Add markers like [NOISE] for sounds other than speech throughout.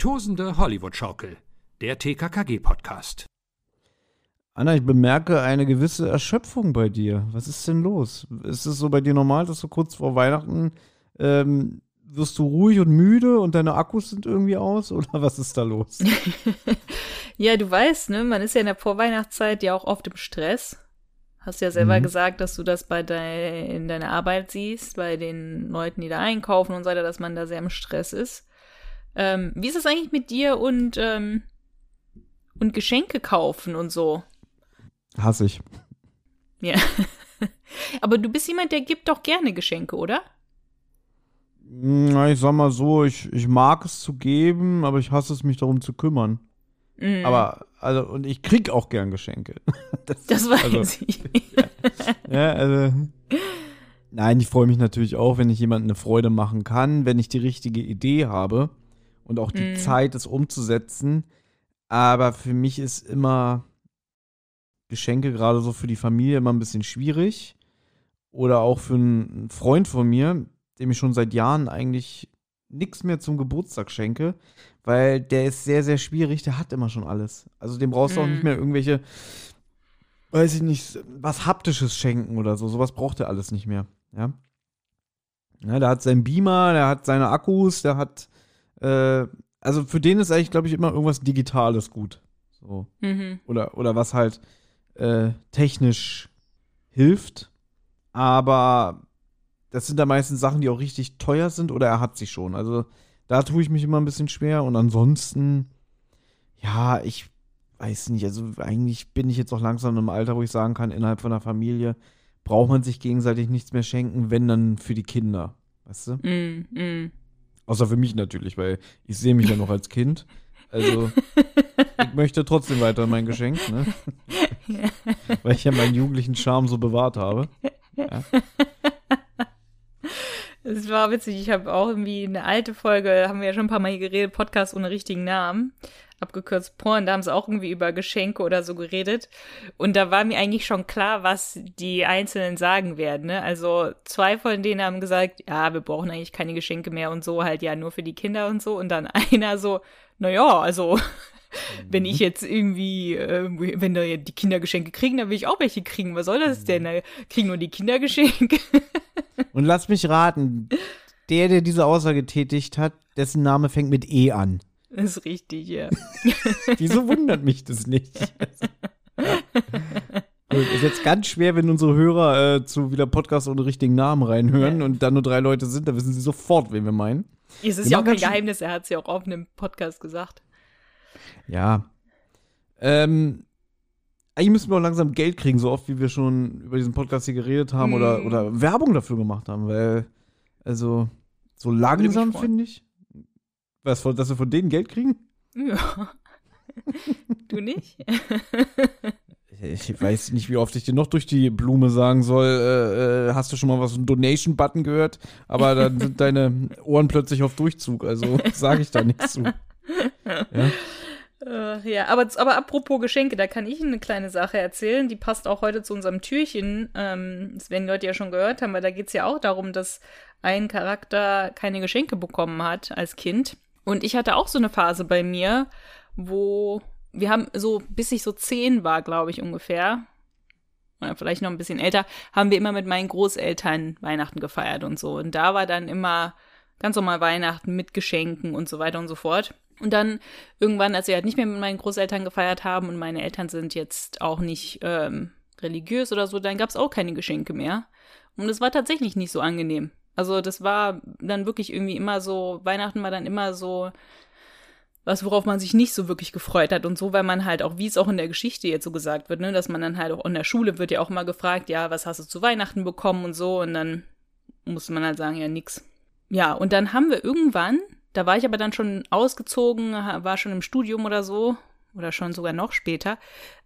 Tosende Hollywood-Schaukel, der TKKG-Podcast. Anna, ich bemerke eine gewisse Erschöpfung bei dir. Was ist denn los? Ist es so bei dir normal, dass du kurz vor Weihnachten ähm, wirst du ruhig und müde und deine Akkus sind irgendwie aus? [LAUGHS] Oder was ist da los? [LAUGHS] ja, du weißt, ne, man ist ja in der Vorweihnachtszeit ja auch oft im Stress. Hast ja selber mhm. gesagt, dass du das bei dein, in deiner Arbeit siehst, bei den Leuten, die da einkaufen und so weiter, dass man da sehr im Stress ist. Ähm, wie ist es eigentlich mit dir und, ähm, und Geschenke kaufen und so? Hasse ich. Ja. [LAUGHS] Aber du bist jemand, der gibt doch gerne Geschenke, oder? Na, ich sag mal so, ich, ich mag es zu geben, aber ich hasse es, mich darum zu kümmern. Mm. Aber, also, und ich krieg auch gern Geschenke. [LAUGHS] Das, das weiß also, ich. [LAUGHS] ja, also. Nein, ich freue mich natürlich auch, wenn ich jemandem eine Freude machen kann, wenn ich die richtige Idee habe und auch die mm. Zeit, es umzusetzen. Aber für mich ist immer Geschenke gerade so für die Familie immer ein bisschen schwierig. Oder auch für einen Freund von mir, dem ich schon seit Jahren eigentlich nichts mehr zum Geburtstag schenke, weil der ist sehr, sehr schwierig, der hat immer schon alles. Also dem brauchst du mm. auch nicht mhm. mehr irgendwelche, weiß ich nicht, was Haptisches schenken oder so. Sowas braucht er alles nicht mehr. Ja. ja der hat seinen Beamer, der hat seine Akkus, der hat, äh, also für den ist eigentlich, glaube ich, immer irgendwas Digitales gut. So. Mhm. Oder, oder was halt äh, technisch hilft. Aber das sind da meistens Sachen, die auch richtig teuer sind oder er hat sie schon. Also da tue ich mich immer ein bisschen schwer. Und ansonsten, ja, ich weiß nicht. Also eigentlich bin ich jetzt auch langsam im Alter, wo ich sagen kann, innerhalb von der Familie braucht man sich gegenseitig nichts mehr schenken, wenn dann für die Kinder. Weißt du? Mm, mm. Außer für mich natürlich, weil ich sehe mich ja noch als Kind. Also, ich möchte trotzdem weiter mein Geschenk, ne? [LAUGHS] Weil ich ja meinen jugendlichen Charme so bewahrt habe. Ja. Es war witzig, ich habe auch irgendwie eine alte Folge, haben wir ja schon ein paar Mal hier geredet, Podcast ohne richtigen Namen, abgekürzt Porn, da haben sie auch irgendwie über Geschenke oder so geredet. Und da war mir eigentlich schon klar, was die Einzelnen sagen werden. Ne? Also zwei von denen haben gesagt, ja, wir brauchen eigentlich keine Geschenke mehr und so, halt ja nur für die Kinder und so. Und dann [LAUGHS] einer so, naja, also [LAUGHS] wenn ich jetzt irgendwie, äh, wenn da die Kinder Geschenke kriegen, dann will ich auch welche kriegen. Was soll das denn? Da kriegen nur die Kinder Geschenke. [LAUGHS] Und lass mich raten, der, der diese Aussage getätigt hat, dessen Name fängt mit E an. Das ist richtig, ja. [LAUGHS] Wieso wundert mich das nicht? [LAUGHS] Gut, ist jetzt ganz schwer, wenn unsere Hörer äh, zu wieder Podcast ohne richtigen Namen reinhören ja. und da nur drei Leute sind, da wissen sie sofort, wen wir meinen. Es ist wir ja auch kein Geheimnis, er hat es ja auch auf einem Podcast gesagt. Ja. Ähm, eigentlich müssen wir auch langsam Geld kriegen, so oft wie wir schon über diesen Podcast hier geredet haben mm. oder, oder Werbung dafür gemacht haben, weil, also, so langsam finde ich. Was, dass wir von denen Geld kriegen? Ja. [LAUGHS] du nicht? ich weiß nicht, wie oft ich dir noch durch die Blume sagen soll, äh, äh, hast du schon mal was, einen Donation-Button gehört? Aber dann sind deine Ohren plötzlich auf Durchzug, also sage ich da nichts zu. Ja? Äh, ja, aber, aber apropos Geschenke, da kann ich eine kleine Sache erzählen, die passt auch heute zu unserem Türchen. Ähm, das werden die Leute ja schon gehört haben, weil da geht es ja auch darum, dass ein Charakter keine Geschenke bekommen hat als Kind. Und ich hatte auch so eine Phase bei mir, wo wir haben so, bis ich so zehn war, glaube ich ungefähr, oder vielleicht noch ein bisschen älter, haben wir immer mit meinen Großeltern Weihnachten gefeiert und so. Und da war dann immer ganz normal Weihnachten mit Geschenken und so weiter und so fort. Und dann irgendwann, als wir halt nicht mehr mit meinen Großeltern gefeiert haben und meine Eltern sind jetzt auch nicht ähm, religiös oder so, dann gab es auch keine Geschenke mehr. Und es war tatsächlich nicht so angenehm. Also das war dann wirklich irgendwie immer so, Weihnachten war dann immer so was, worauf man sich nicht so wirklich gefreut hat und so, weil man halt auch, wie es auch in der Geschichte jetzt so gesagt wird, ne, dass man dann halt auch in der Schule wird ja auch mal gefragt, ja, was hast du zu Weihnachten bekommen und so und dann musste man halt sagen, ja, nix. Ja, und dann haben wir irgendwann da war ich aber dann schon ausgezogen, war schon im Studium oder so, oder schon sogar noch später.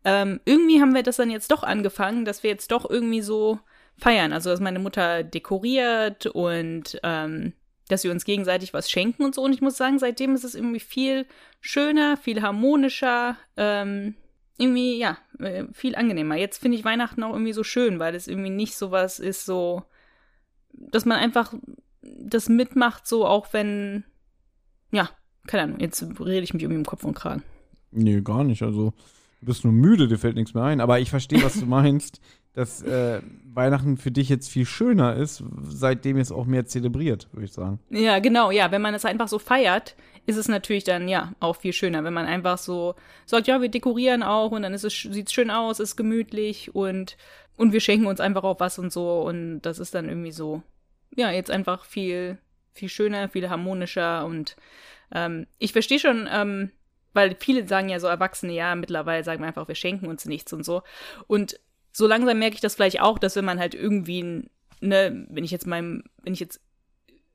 Ähm, irgendwie haben wir das dann jetzt doch angefangen, dass wir jetzt doch irgendwie so feiern. Also, dass meine Mutter dekoriert und ähm, dass wir uns gegenseitig was schenken und so. Und ich muss sagen, seitdem ist es irgendwie viel schöner, viel harmonischer, ähm, irgendwie, ja, äh, viel angenehmer. Jetzt finde ich Weihnachten auch irgendwie so schön, weil es irgendwie nicht so was ist, so, dass man einfach das mitmacht, so auch wenn ja, keine Ahnung, jetzt rede ich mich irgendwie im Kopf und Kragen. Nee, gar nicht. Also, du bist nur müde, dir fällt nichts mehr ein. Aber ich verstehe, was du meinst, dass äh, Weihnachten für dich jetzt viel schöner ist, seitdem es auch mehr zelebriert, würde ich sagen. Ja, genau, ja. Wenn man es einfach so feiert, ist es natürlich dann ja auch viel schöner, wenn man einfach so sagt, ja, wir dekorieren auch und dann ist es, sieht es schön aus, ist gemütlich und, und wir schenken uns einfach auch was und so. Und das ist dann irgendwie so, ja, jetzt einfach viel, viel schöner, viel harmonischer und ähm, ich verstehe schon, ähm, weil viele sagen ja so Erwachsene, ja, mittlerweile sagen wir einfach, wir schenken uns nichts und so. Und so langsam merke ich das vielleicht auch, dass wenn man halt irgendwie, ne, wenn ich jetzt meinem, wenn ich jetzt,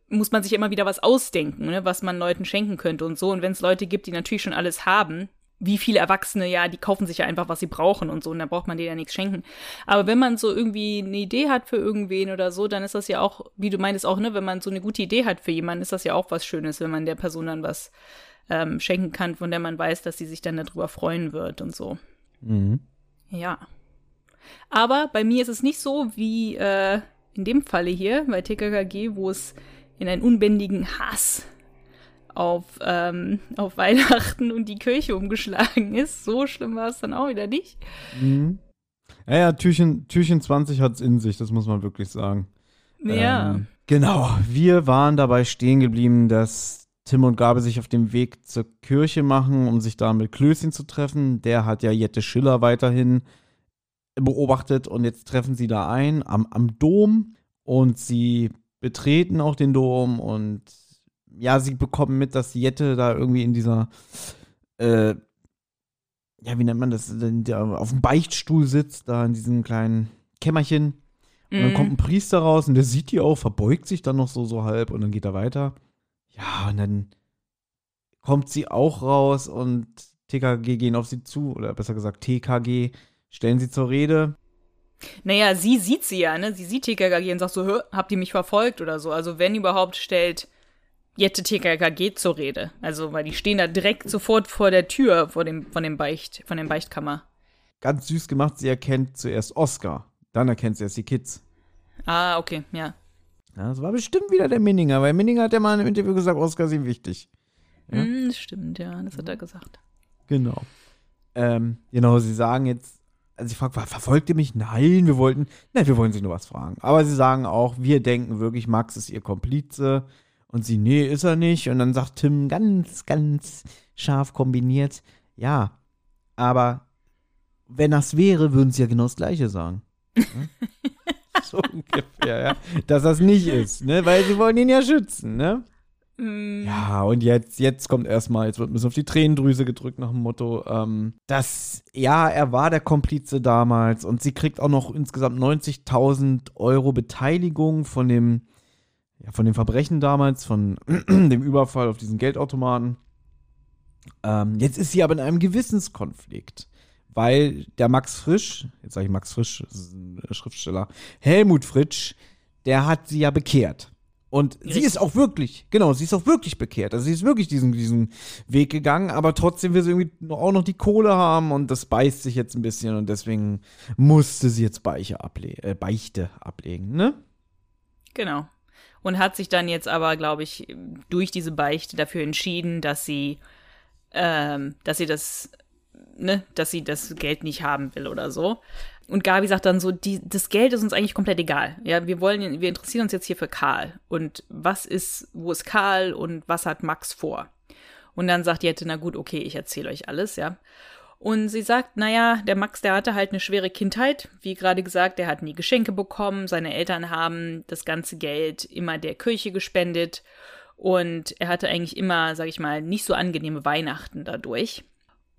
muss man sich immer wieder was ausdenken, ne, was man Leuten schenken könnte und so. Und wenn es Leute gibt, die natürlich schon alles haben, wie viele Erwachsene, ja, die kaufen sich ja einfach, was sie brauchen und so, und dann braucht man denen ja nichts schenken. Aber wenn man so irgendwie eine Idee hat für irgendwen oder so, dann ist das ja auch, wie du meintest auch, ne, wenn man so eine gute Idee hat für jemanden, ist das ja auch was Schönes, wenn man der Person dann was ähm, schenken kann, von der man weiß, dass sie sich dann darüber freuen wird und so. Mhm. Ja. Aber bei mir ist es nicht so wie äh, in dem Falle hier bei TKKG, wo es in einen unbändigen Hass auf, ähm, auf Weihnachten und die Kirche umgeschlagen ist. So schlimm war es dann auch wieder nicht. Mhm. Ja, ja, Türchen, Türchen 20 hat es in sich, das muss man wirklich sagen. Ja. Ähm, genau, wir waren dabei stehen geblieben, dass Tim und Gabe sich auf dem Weg zur Kirche machen, um sich da mit Klößchen zu treffen. Der hat ja Jette Schiller weiterhin beobachtet und jetzt treffen sie da ein am, am Dom und sie betreten auch den Dom und ja, sie bekommen mit, dass Jette da irgendwie in dieser, äh, ja, wie nennt man das, auf dem Beichtstuhl sitzt, da in diesem kleinen Kämmerchen. Und dann Mhm. kommt ein Priester raus und der sieht die auch, verbeugt sich dann noch so, so halb und dann geht er weiter. Ja, und dann kommt sie auch raus und TKG gehen auf sie zu, oder besser gesagt TKG, stellen sie zur Rede. Naja, sie sieht sie ja, ne? Sie sieht TKKG und sagt so, habt ihr mich verfolgt oder so. Also wenn überhaupt, stellt Jette TKKG zur Rede. Also, weil die stehen da direkt sofort vor der Tür vor dem, von dem Beicht, von dem Beichtkammer. Ganz süß gemacht, sie erkennt zuerst Oscar, dann erkennt sie erst die Kids. Ah, okay, ja. Ja, das war bestimmt wieder der Minninger, weil Minninger hat ja mal im Interview gesagt, Oscar ist ihm wichtig. Ja. Das stimmt, ja, das hat er gesagt. Genau. Ähm, genau, sie sagen jetzt, also ich frage, verfolgt ihr mich? Nein, wir wollten, nein, wir wollen sie nur was fragen. Aber sie sagen auch, wir denken wirklich, Max ist ihr Komplize. Und sie, nee, ist er nicht. Und dann sagt Tim ganz, ganz scharf kombiniert, ja, aber wenn das wäre, würden sie ja genau das Gleiche sagen. Ja? [LAUGHS] so ungefähr, ja. Dass das nicht ist, ne? Weil sie wollen ihn ja schützen, ne? Hm, Ja, und jetzt, jetzt kommt erstmal, jetzt wird ein bisschen auf die Tränendrüse gedrückt nach dem Motto, ähm, dass, ja, er war der Komplize damals und sie kriegt auch noch insgesamt 90.000 Euro Beteiligung von dem, ja, von dem Verbrechen damals, von [CLEARS THROAT] dem Überfall auf diesen Geldautomaten. Ähm, jetzt ist sie aber in einem Gewissenskonflikt, weil der Max Frisch, jetzt sage ich Max Frisch, Schriftsteller, Helmut Fritsch, der hat sie ja bekehrt. Und sie Richtig. ist auch wirklich, genau, sie ist auch wirklich bekehrt. Also sie ist wirklich diesen, diesen Weg gegangen, aber trotzdem will sie irgendwie auch noch die Kohle haben und das beißt sich jetzt ein bisschen und deswegen musste sie jetzt Beiche able äh, Beichte ablegen, ne? Genau. Und hat sich dann jetzt aber, glaube ich, durch diese Beichte dafür entschieden, dass sie, ähm, dass sie das, ne, dass sie das Geld nicht haben will oder so. Und Gabi sagt dann so, die, das Geld ist uns eigentlich komplett egal. Ja, wir wollen, wir interessieren uns jetzt hier für Karl. Und was ist, wo ist Karl und was hat Max vor? Und dann sagt Jette, na gut, okay, ich erzähle euch alles, ja. Und sie sagt, naja, der Max, der hatte halt eine schwere Kindheit. Wie gerade gesagt, der hat nie Geschenke bekommen. Seine Eltern haben das ganze Geld immer der Kirche gespendet. Und er hatte eigentlich immer, sag ich mal, nicht so angenehme Weihnachten dadurch.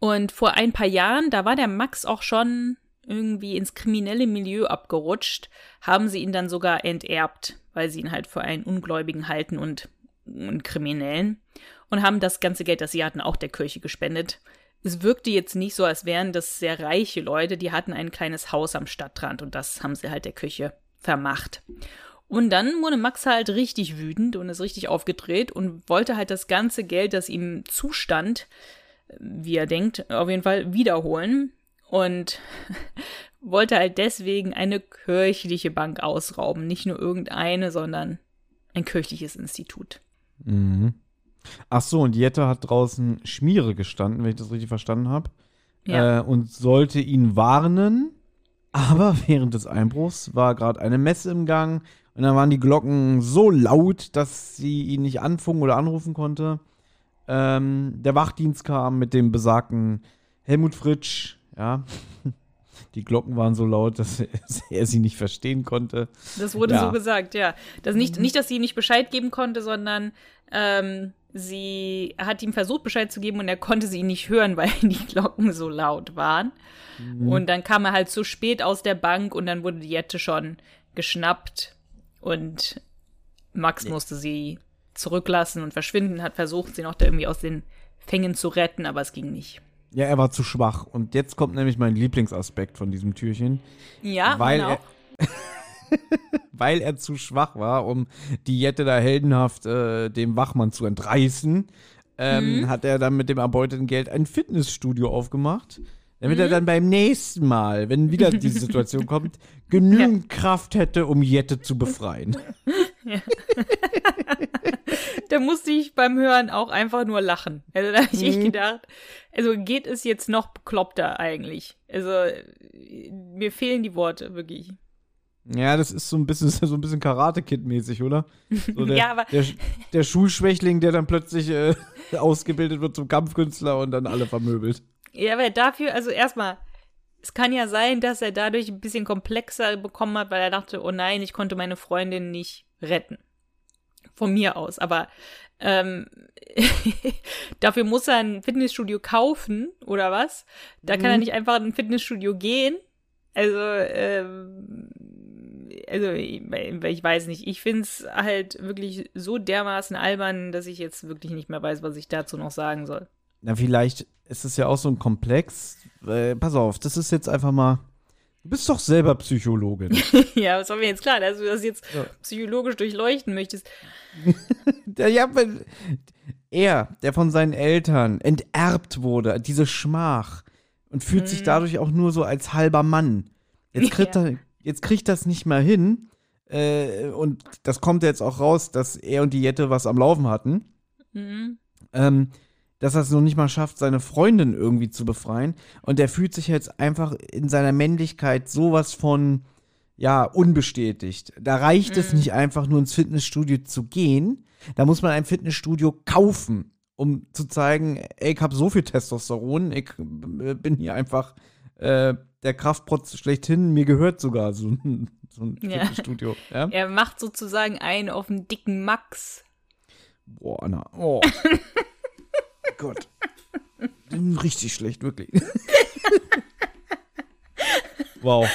Und vor ein paar Jahren, da war der Max auch schon irgendwie ins kriminelle Milieu abgerutscht, haben sie ihn dann sogar enterbt, weil sie ihn halt für einen Ungläubigen halten und, und Kriminellen. Und haben das ganze Geld, das sie hatten, auch der Kirche gespendet. Es wirkte jetzt nicht so, als wären das sehr reiche Leute, die hatten ein kleines Haus am Stadtrand und das haben sie halt der Kirche vermacht. Und dann wurde Max halt richtig wütend und ist richtig aufgedreht und wollte halt das ganze Geld, das ihm zustand, wie er denkt, auf jeden Fall wiederholen. Und [LAUGHS] wollte halt deswegen eine kirchliche Bank ausrauben. Nicht nur irgendeine, sondern ein kirchliches Institut. Mhm. Ach so, und Jette hat draußen Schmiere gestanden, wenn ich das richtig verstanden habe. Ja. Äh, und sollte ihn warnen. Aber [LAUGHS] während des Einbruchs war gerade eine Messe im Gang. Und dann waren die Glocken so laut, dass sie ihn nicht anfunken oder anrufen konnte. Ähm, der Wachdienst kam mit dem besagten Helmut Fritsch. Ja. [LAUGHS] Die Glocken waren so laut, dass [LAUGHS] er, sie nicht verstehen konnte. Das wurde Ja. so gesagt, ja. Das nicht, Mhm. nicht, dass sie ihm nicht Bescheid geben konnte, sondern ähm, sie hat ihm versucht, Bescheid zu geben und er konnte sie nicht hören, [LAUGHS] weil die Glocken so laut waren. Mhm. Und dann kam er halt zu spät aus der Bank und dann wurde die Jette schon geschnappt und Max musste sie zurücklassen und verschwinden, hat versucht, sie noch da irgendwie aus den Fängen zu retten, aber es ging nicht. Ja, er war zu schwach. Und jetzt kommt nämlich mein Lieblingsaspekt von diesem Türchen. Ja, weil meine er, [LAUGHS] weil er zu schwach war, um die Jette da heldenhaft äh, dem Wachmann zu entreißen, ähm, hat er dann mit dem erbeuteten Geld ein Fitnessstudio aufgemacht, damit er dann beim nächsten Mal, wenn wieder diese [LAUGHS] Situation kommt, genügend Kraft hätte, um Jette zu befreien. [LAUGHS] Da musste ich beim Hören auch einfach nur lachen. Also da habe ich Mhm. echt gedacht, also geht es jetzt noch bekloppter eigentlich? Also mir fehlen die Worte wirklich. Ja, das ist so ein bisschen [LAUGHS] so ein bisschen Karate-Kid-mäßig, oder? So der, [LAUGHS] Ja, aber- der, der Schulschwächling, der dann plötzlich äh, [LAUGHS] ausgebildet wird zum Kampfkünstler und dann alle vermöbelt. Ja, aber dafür, also erstmal, es kann ja sein, dass er dadurch ein bisschen komplexer bekommen hat, weil er dachte, oh nein, ich konnte meine Freundin nicht retten. Von mir aus. Aber ähm, [LAUGHS] dafür muss er ein Fitnessstudio kaufen, oder was? Da kann er Mhm. nicht einfach in ein Fitnessstudio gehen. Also, ähm, also ich, ich weiß nicht. Ich finde es halt wirklich so dermaßen albern, dass ich jetzt wirklich nicht mehr weiß, was ich dazu noch sagen soll. Na, vielleicht ist es ja auch so ein Komplex. Äh, pass auf, das ist jetzt einfach mal. Du bist doch selber Psychologin. [LAUGHS] Ja, das war mir jetzt klar, dass du das jetzt Ja. psychologisch durchleuchten möchtest. [LAUGHS] ja, weil er, der von seinen Eltern enterbt wurde, diese Schmach und fühlt sich dadurch auch nur so als halber Mann. Jetzt [LAUGHS] kriegt, Ja. er, jetzt kriegt das nicht mehr hin. Äh, und das kommt jetzt auch raus, dass er und die Jette was am Laufen hatten. Mhm. ähm, dass er es noch nicht mal schafft, seine Freundin irgendwie zu befreien. Und der fühlt sich jetzt einfach in seiner Männlichkeit sowas von, ja, unbestätigt. Da reicht es nicht einfach nur ins Fitnessstudio zu gehen. Da muss man ein Fitnessstudio kaufen, um zu zeigen, ey, ich habe so viel Testosteron, ich äh, bin hier einfach äh, der Kraftprotz schlechthin, mir gehört sogar so ein, [LAUGHS] so ein Ja. Fitnessstudio. Ja? Er macht sozusagen einen auf den dicken Max. Boah, Anna. Oh. [LAUGHS] Gott. Richtig schlecht, wirklich. wow.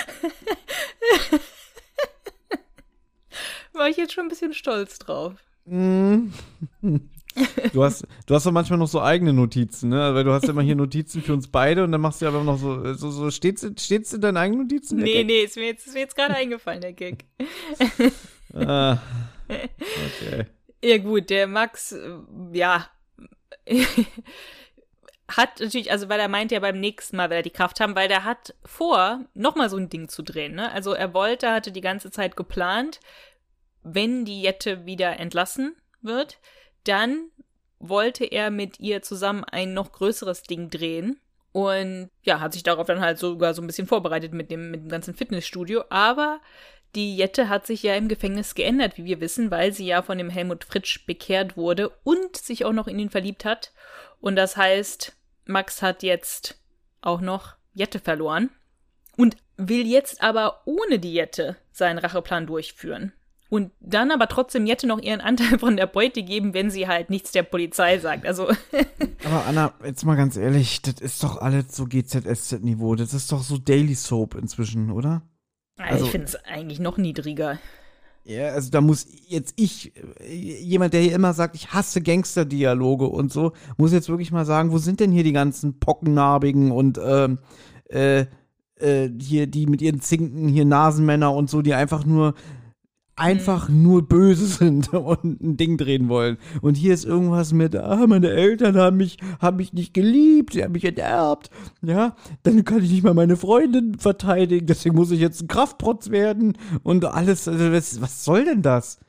War ich jetzt schon ein bisschen stolz drauf. Mm. Du hast, du hast doch manchmal noch so eigene Notizen, ne? Weil du hast ja immer hier Notizen für uns beide und dann machst du aber noch so, so, so steht's, steht's in deinen eigenen Notizen? Nee, Gag? nee, ist mir jetzt, ist mir jetzt gerade eingefallen, der Gag. Ah, [LAUGHS] okay. Ja, gut, der Max, äh, ja. [LAUGHS] hat natürlich, also weil er meinte ja beim nächsten Mal, wenn er die Kraft haben, weil der hat vor, nochmal so ein Ding zu drehen, ne? Also er wollte, hatte die ganze Zeit geplant, wenn die Jette wieder entlassen wird, dann wollte er mit ihr zusammen ein noch größeres Ding drehen. Und ja, hat sich darauf dann halt sogar so ein bisschen vorbereitet mit dem, mit dem ganzen Fitnessstudio. Aber die Jette hat sich ja im Gefängnis geändert, wie wir wissen, weil sie ja von dem Helmut Fritsch bekehrt wurde und sich auch noch in ihn verliebt hat. Und das heißt, Max hat jetzt auch noch Jette verloren und will jetzt aber ohne die Jette seinen Racheplan durchführen. Und dann aber trotzdem Jette noch ihren Anteil von der Beute geben, wenn sie halt nichts der Polizei sagt. Also, [LAUGHS] Aber Anna, jetzt mal ganz ehrlich, das ist doch alles so GZSZ-Niveau. Das ist doch so Daily Soap inzwischen, oder? Also- ich finde es eigentlich noch niedriger. Ja, also da muss jetzt ich, jemand, der hier immer sagt, ich hasse Gangsterdialoge und so, muss jetzt wirklich mal sagen, wo sind denn hier die ganzen Pockennarbigen und ähm, äh, äh, hier die mit ihren Zinken, hier Nasenmänner und so, die einfach nur einfach nur böse sind [LAUGHS] und ein Ding drehen wollen. Und hier ist irgendwas mit, ah, meine Eltern haben mich, haben mich nicht geliebt, sie haben mich enterbt. Ja, dann kann ich nicht mal meine Freundin verteidigen, deswegen muss ich jetzt ein Kraftprotz werden und alles. Also was, was soll denn das?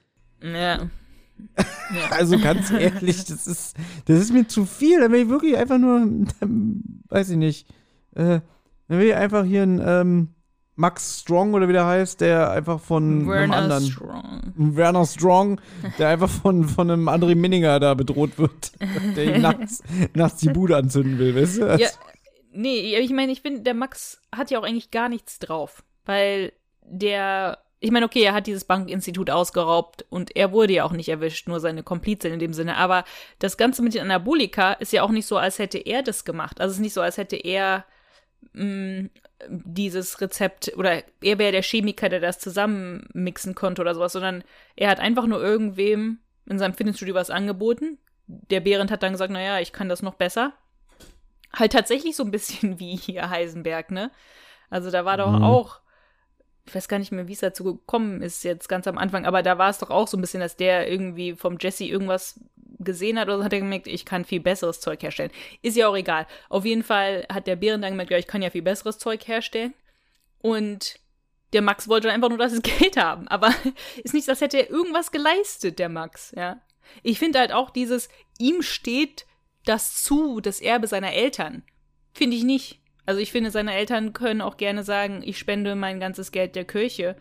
Ja. [LAUGHS] Also ganz ehrlich, das ist, das ist mir zu viel. Da will ich wirklich einfach nur, [LAUGHS] weiß ich nicht, äh, da will ich einfach hier ein ähm, Max Strong oder wie der heißt, der einfach von Werner einem anderen Strong. Werner Strong, der einfach von, von einem André Minninger da bedroht wird, [LAUGHS] der ihm nachts, nachts die Bude anzünden will, weißt du? Ja, nee, ich meine, ich finde, der Max hat ja auch eigentlich gar nichts drauf, weil der ich meine, okay, er hat dieses Bankinstitut ausgeraubt und er wurde ja auch nicht erwischt, nur seine Komplizin in dem Sinne. Aber das Ganze mit den Anabolika ist ja auch nicht so, als hätte er das gemacht. Also es ist nicht so, als hätte er mm, dieses Rezept oder er wäre der Chemiker, der das zusammenmixen konnte oder sowas, sondern er hat einfach nur irgendwem in seinem Fitnessstudio was angeboten. Der Behrendt hat dann gesagt, naja, ich kann das noch besser. Halt tatsächlich so ein bisschen [LAUGHS] wie hier Heisenberg, ne? Also da war doch mhm. auch ich weiß gar nicht mehr, wie es dazu gekommen ist, jetzt ganz am Anfang, aber da war es doch auch so ein bisschen, dass der irgendwie vom Jesse irgendwas gesehen hat oder so, hat er gemerkt, ich kann viel besseres Zeug herstellen. Ist ja auch egal. Auf jeden Fall hat der Bären dann gemerkt, ja, ich kann ja viel besseres Zeug herstellen. Und der Max wollte einfach nur das [LAUGHS] Geld haben. Aber [LAUGHS] ist nicht, als hätte er irgendwas geleistet, der Max, ja. Ich finde halt auch dieses, ihm steht das zu, das Erbe seiner Eltern. Finde ich nicht. Also ich finde, seine Eltern können auch gerne sagen, ich spende mein ganzes Geld der Kirche.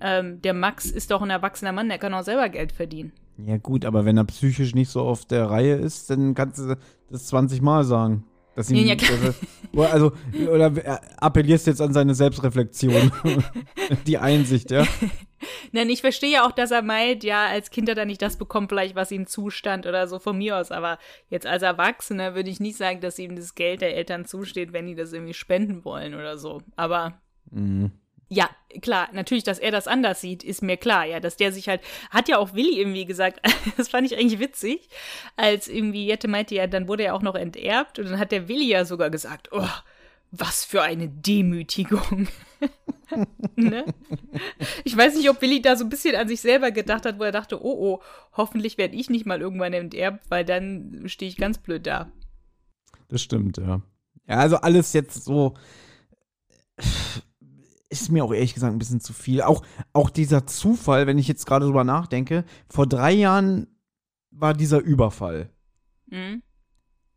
Ähm, der Max ist doch ein erwachsener Mann, der kann auch selber Geld verdienen. Ja gut, aber wenn er psychisch nicht so auf der Reihe ist, dann kannst du das 20 Mal sagen. Dass ihm, ja, dass also, oder appellierst jetzt an seine Selbstreflexion, [LAUGHS] die Einsicht, ja? [LAUGHS] Nein, ich verstehe ja auch, dass er meint, ja, als Kind hat er nicht das bekommen, vielleicht was ihm zustand oder so von mir aus. Aber jetzt als Erwachsener würde ich nicht sagen, dass ihm das Geld der Eltern zusteht, wenn die das irgendwie spenden wollen oder so. Aber mhm. Ja, klar, natürlich, dass er das anders sieht, ist mir klar. Ja, dass der sich halt, hat ja auch Willi irgendwie gesagt, [LAUGHS] das fand ich eigentlich witzig, als irgendwie Jette meinte, ja, dann wurde er auch noch enterbt und dann hat der Willi ja sogar gesagt, oh, was für eine Demütigung. [LAUGHS] ne? Ich weiß nicht, ob Willi da so ein bisschen an sich selber gedacht hat, wo er dachte, oh oh, hoffentlich werde ich nicht mal irgendwann enterbt, weil dann stehe ich ganz blöd da. Das stimmt, ja. Ja, also alles jetzt so ist mir auch ehrlich gesagt ein bisschen zu viel. Auch, auch dieser Zufall, wenn ich jetzt gerade drüber nachdenke, vor drei Jahren war dieser Überfall. Mhm.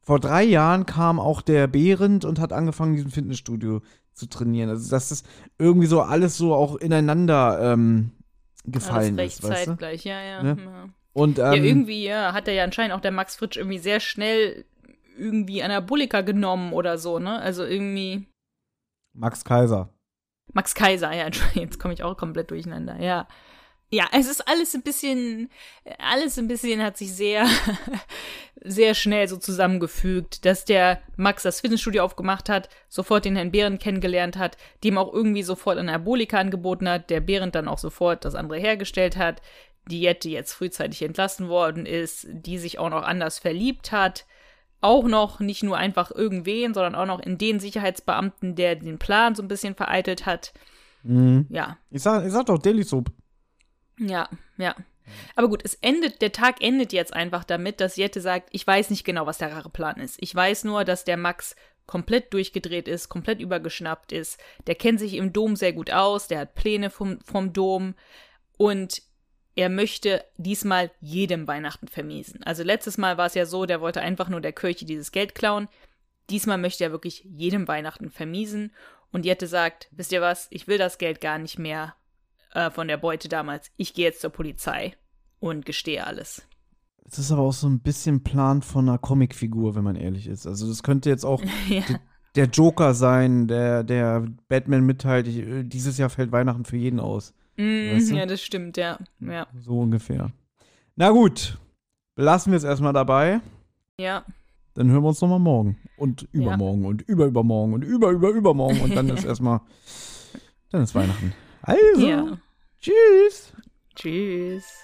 Vor drei Jahren kam auch der Behrend und hat angefangen, in diesem Fitnessstudio zu trainieren. Also, dass das irgendwie so alles so auch ineinander ähm, gefallen alles ist. Weißt zeitgleich, ja, ja. Ne? ja. Und, ähm, ja, irgendwie, ja, hat er ja anscheinend auch der Max Fritsch irgendwie sehr schnell irgendwie Anabolika genommen oder so, ne? Also irgendwie. Max Kaiser. Max Kaiser, ja, [LAUGHS] jetzt komme ich auch komplett durcheinander, ja. Ja, es ist alles ein bisschen, alles ein bisschen hat sich sehr, [LAUGHS] sehr schnell so zusammengefügt, dass der Max das Fitnessstudio aufgemacht hat, sofort den Herrn Behrend kennengelernt hat, dem auch irgendwie sofort Anabolika angeboten hat, der Behrend dann auch sofort das andere hergestellt hat, die Jette jetzt frühzeitig entlassen worden ist, die sich auch noch anders verliebt hat, auch noch nicht nur einfach irgendwen, sondern auch noch in den Sicherheitsbeamten, der den Plan so ein bisschen vereitelt hat. Mhm. Ja. Ich sag, ich sag doch Daily Soap. Ja, ja. Aber gut, es endet, der Tag endet jetzt einfach damit, dass Jette sagt, ich weiß nicht genau, was der rare Plan ist. Ich weiß nur, dass der Max komplett durchgedreht ist, komplett übergeschnappt ist. Der kennt sich im Dom sehr gut aus, der hat Pläne vom, vom Dom und er möchte diesmal jedem Weihnachten vermiesen. Also letztes Mal war es ja so, der wollte einfach nur der Kirche dieses Geld klauen. Diesmal möchte er wirklich jedem Weihnachten vermiesen. Und Jette sagt, wisst ihr was, ich will das Geld gar nicht mehr äh, von der Beute damals, ich gehe jetzt zur Polizei und gestehe alles. Das ist aber auch so ein bisschen Plan von einer Comicfigur, wenn man ehrlich ist. Also das könnte jetzt auch [LAUGHS] ja. der Joker sein, der, der Batman mitteilt, ich, äh, dieses Jahr fällt Weihnachten für jeden aus. Mm, weißt du? Ja, das stimmt, ja. ja. So ungefähr. Na gut, belassen wir es erstmal dabei. Ja. Dann hören wir uns nochmal morgen und übermorgen ja. und überübermorgen und über, über, übermorgen und dann ist [LAUGHS] erstmal, dann ist Weihnachten. Also, ja. tschüss. Tschüss.